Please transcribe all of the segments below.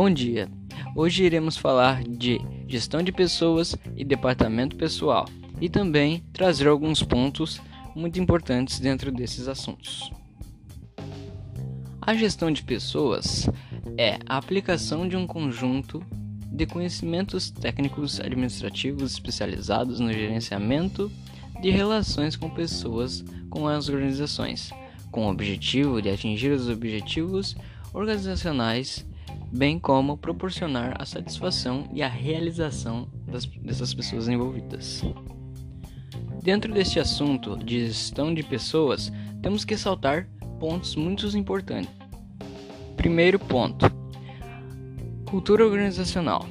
Bom dia! Hoje iremos falar de gestão de pessoas e departamento pessoal e também trazer alguns pontos muito importantes dentro desses assuntos. A gestão de pessoas é a aplicação de um conjunto de conhecimentos técnicos administrativos especializados no gerenciamento de relações com pessoas com as organizações, com o objetivo de atingir os objetivos organizacionais bem como proporcionar a satisfação e a realização das, dessas pessoas envolvidas. Dentro deste assunto de gestão de pessoas, temos que saltar pontos muito importantes. Primeiro ponto: cultura organizacional.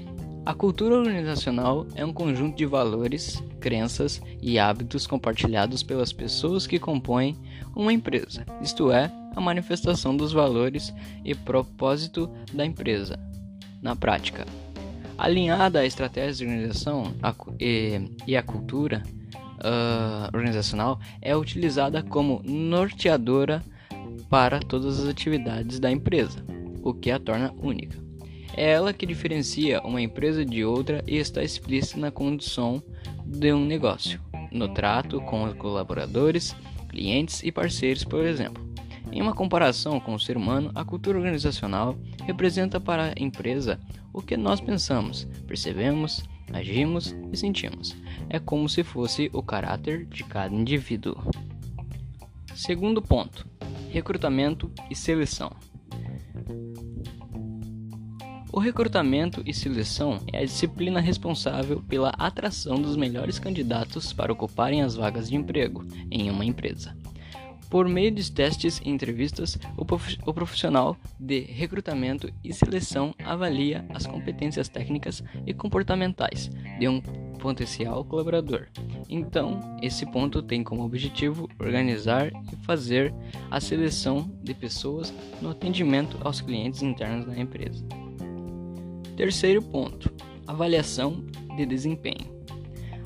A cultura organizacional é um conjunto de valores, crenças e hábitos compartilhados pelas pessoas que compõem uma empresa, isto é, a manifestação dos valores e propósito da empresa. Na prática, alinhada à estratégia de organização e, a cultura uh, organizacional é utilizada como norteadora para todas as atividades da empresa, o que a torna única. É ela que diferencia uma empresa de outra e está explícita na condição de um negócio, no trato com os colaboradores, clientes e parceiros, por exemplo. Em uma comparação com o ser humano, a cultura organizacional representa para a empresa o que nós pensamos, percebemos, agimos e sentimos. É como se fosse o caráter de cada indivíduo. Segundo ponto: recrutamento e seleção. O recrutamento e seleção é a disciplina responsável pela atração dos melhores candidatos para ocuparem as vagas de emprego em uma empresa. Por meio de testes e entrevistas, o profissional de recrutamento e seleção avalia as competências técnicas e comportamentais de um potencial colaborador. Então, esse ponto tem como objetivo organizar e fazer a seleção de pessoas no atendimento aos clientes internos da empresa. Terceiro ponto: avaliação de desempenho.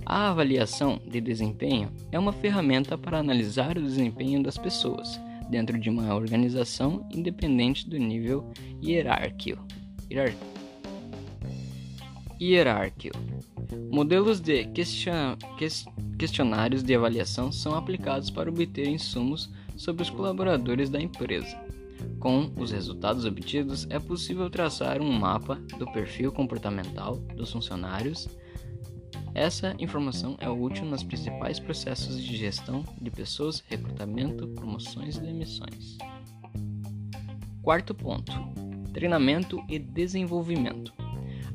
A avaliação de desempenho é uma ferramenta para analisar o desempenho das pessoas dentro de uma organização independente do nível hierárquico. Hierárquico. Modelos de questionários de avaliação são aplicados para obter insumos sobre os colaboradores da empresa. Com os resultados obtidos, é possível traçar um mapa do perfil comportamental dos funcionários essa informação é útil nos principais processos de gestão de pessoas, recrutamento, promoções e demissões. Quarto ponto: treinamento e desenvolvimento.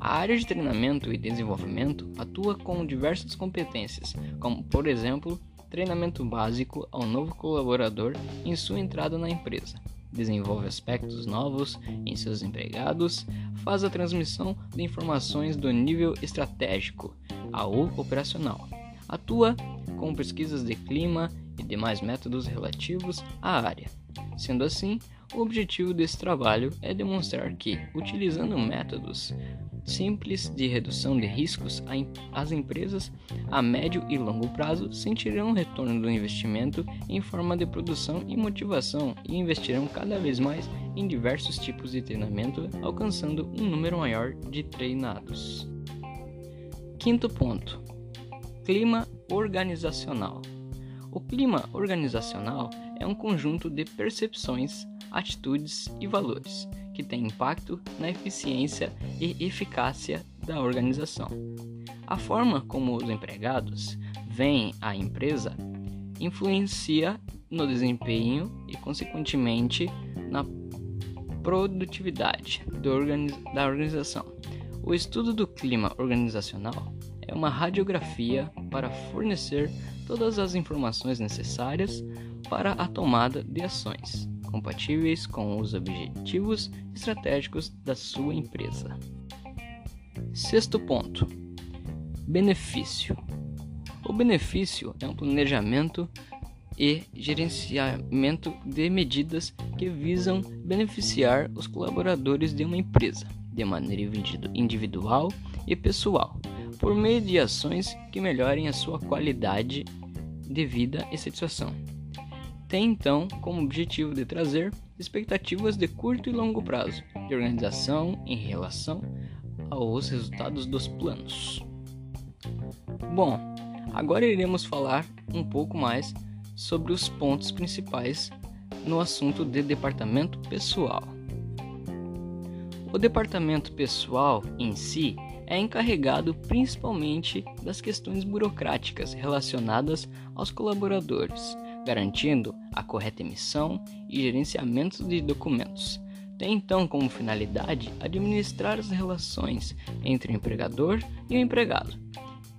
A área de treinamento e desenvolvimento atua com diversas competências, como, por exemplo, treinamento básico ao novo colaborador em sua entrada na empresa, desenvolve aspectos novos em seus empregados, faz a transmissão de informações do nível estratégico ao operacional. Atua com pesquisas de clima e demais métodos relativos à área. Sendo assim, o objetivo desse trabalho é demonstrar que, utilizando métodos simples de redução de riscos, as empresas a médio e longo prazo sentirão o retorno do investimento em forma de produção e motivação e investirão cada vez mais em diversos tipos de treinamento, alcançando um número maior de treinados. Quinto ponto: clima organizacional. O clima organizacional é um conjunto de percepções, atitudes e valores que tem impacto na eficiência e eficácia da organização. A forma como os empregados veem a empresa influencia no desempenho e, consequentemente, na produtividade da organização. O estudo do clima organizacional é uma radiografia para fornecer todas as informações necessárias para a tomada de ações compatíveis com os objetivos estratégicos da sua empresa. Sexto ponto: benefício. O benefício é um planejamento e gerenciamento de medidas que visam beneficiar os colaboradores de uma empresa de maneira individual e pessoal, por meio de ações que melhorem a sua qualidade de vida e satisfação tem então como objetivo de trazer expectativas de curto e longo prazo de organização em relação aos resultados dos planos. Bom, agora iremos falar um pouco mais sobre os pontos principais no assunto de departamento pessoal. O departamento pessoal em si é encarregado principalmente das questões burocráticas relacionadas aos colaboradores, garantindo a correta emissão e gerenciamento de documentos. Tem então como finalidade administrar as relações entre o empregador e o empregado.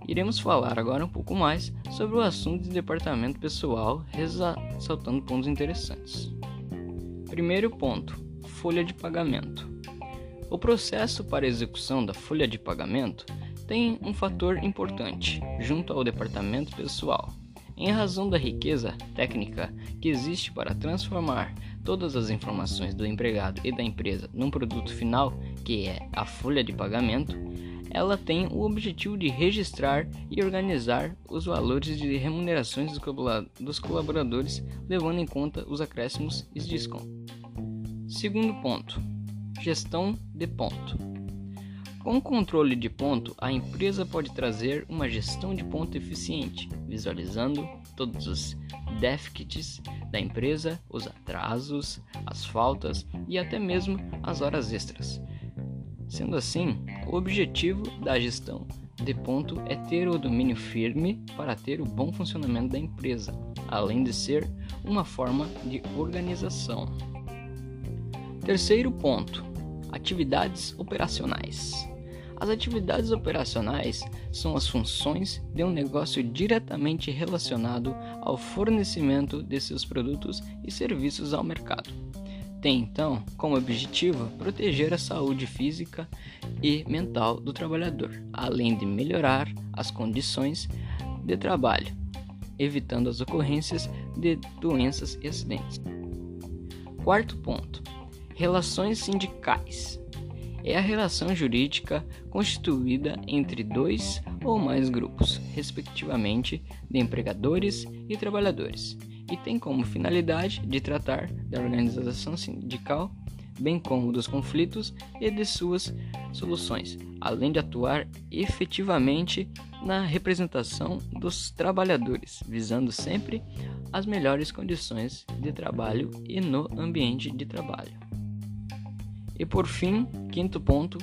Iremos falar agora um pouco mais sobre o assunto de departamento pessoal, ressaltando pontos interessantes. Primeiro ponto: folha de pagamento. O processo para execução da folha de pagamento tem um fator importante junto ao departamento pessoal. Em razão da riqueza técnica que existe para transformar todas as informações do empregado e da empresa num produto final, que é a folha de pagamento, ela tem o objetivo de registrar e organizar os valores de remunerações dos colaboradores, levando em conta os acréscimos e descontos. Segundo ponto Gestão de ponto. Com o controle de ponto, a empresa pode trazer uma gestão de ponto eficiente, visualizando todos os déficits da empresa, os atrasos, as faltas e até mesmo as horas extras. Sendo assim, o objetivo da gestão de ponto é ter o domínio firme para ter o bom funcionamento da empresa, além de ser uma forma de organização. Terceiro ponto: atividades operacionais. As atividades operacionais são as funções de um negócio diretamente relacionado ao fornecimento de seus produtos e serviços ao mercado. Tem então como objetivo proteger a saúde física e mental do trabalhador, além de melhorar as condições de trabalho, evitando as ocorrências de doenças e acidentes. Quarto ponto: Relações sindicais é a relação jurídica constituída entre dois ou mais grupos, respectivamente, de empregadores e trabalhadores, e tem como finalidade de tratar da organização sindical, bem como dos conflitos e de suas soluções, além de atuar efetivamente na representação dos trabalhadores, visando sempre as melhores condições de trabalho e no ambiente de trabalho. E por fim, quinto ponto,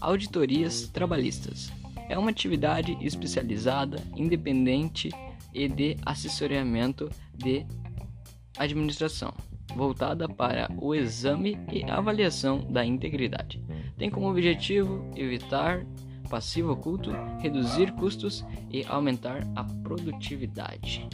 auditorias trabalhistas. É uma atividade especializada, independente e de assessoramento de administração, voltada para o exame e avaliação da integridade. Tem como objetivo evitar passivo oculto, reduzir custos e aumentar a produtividade.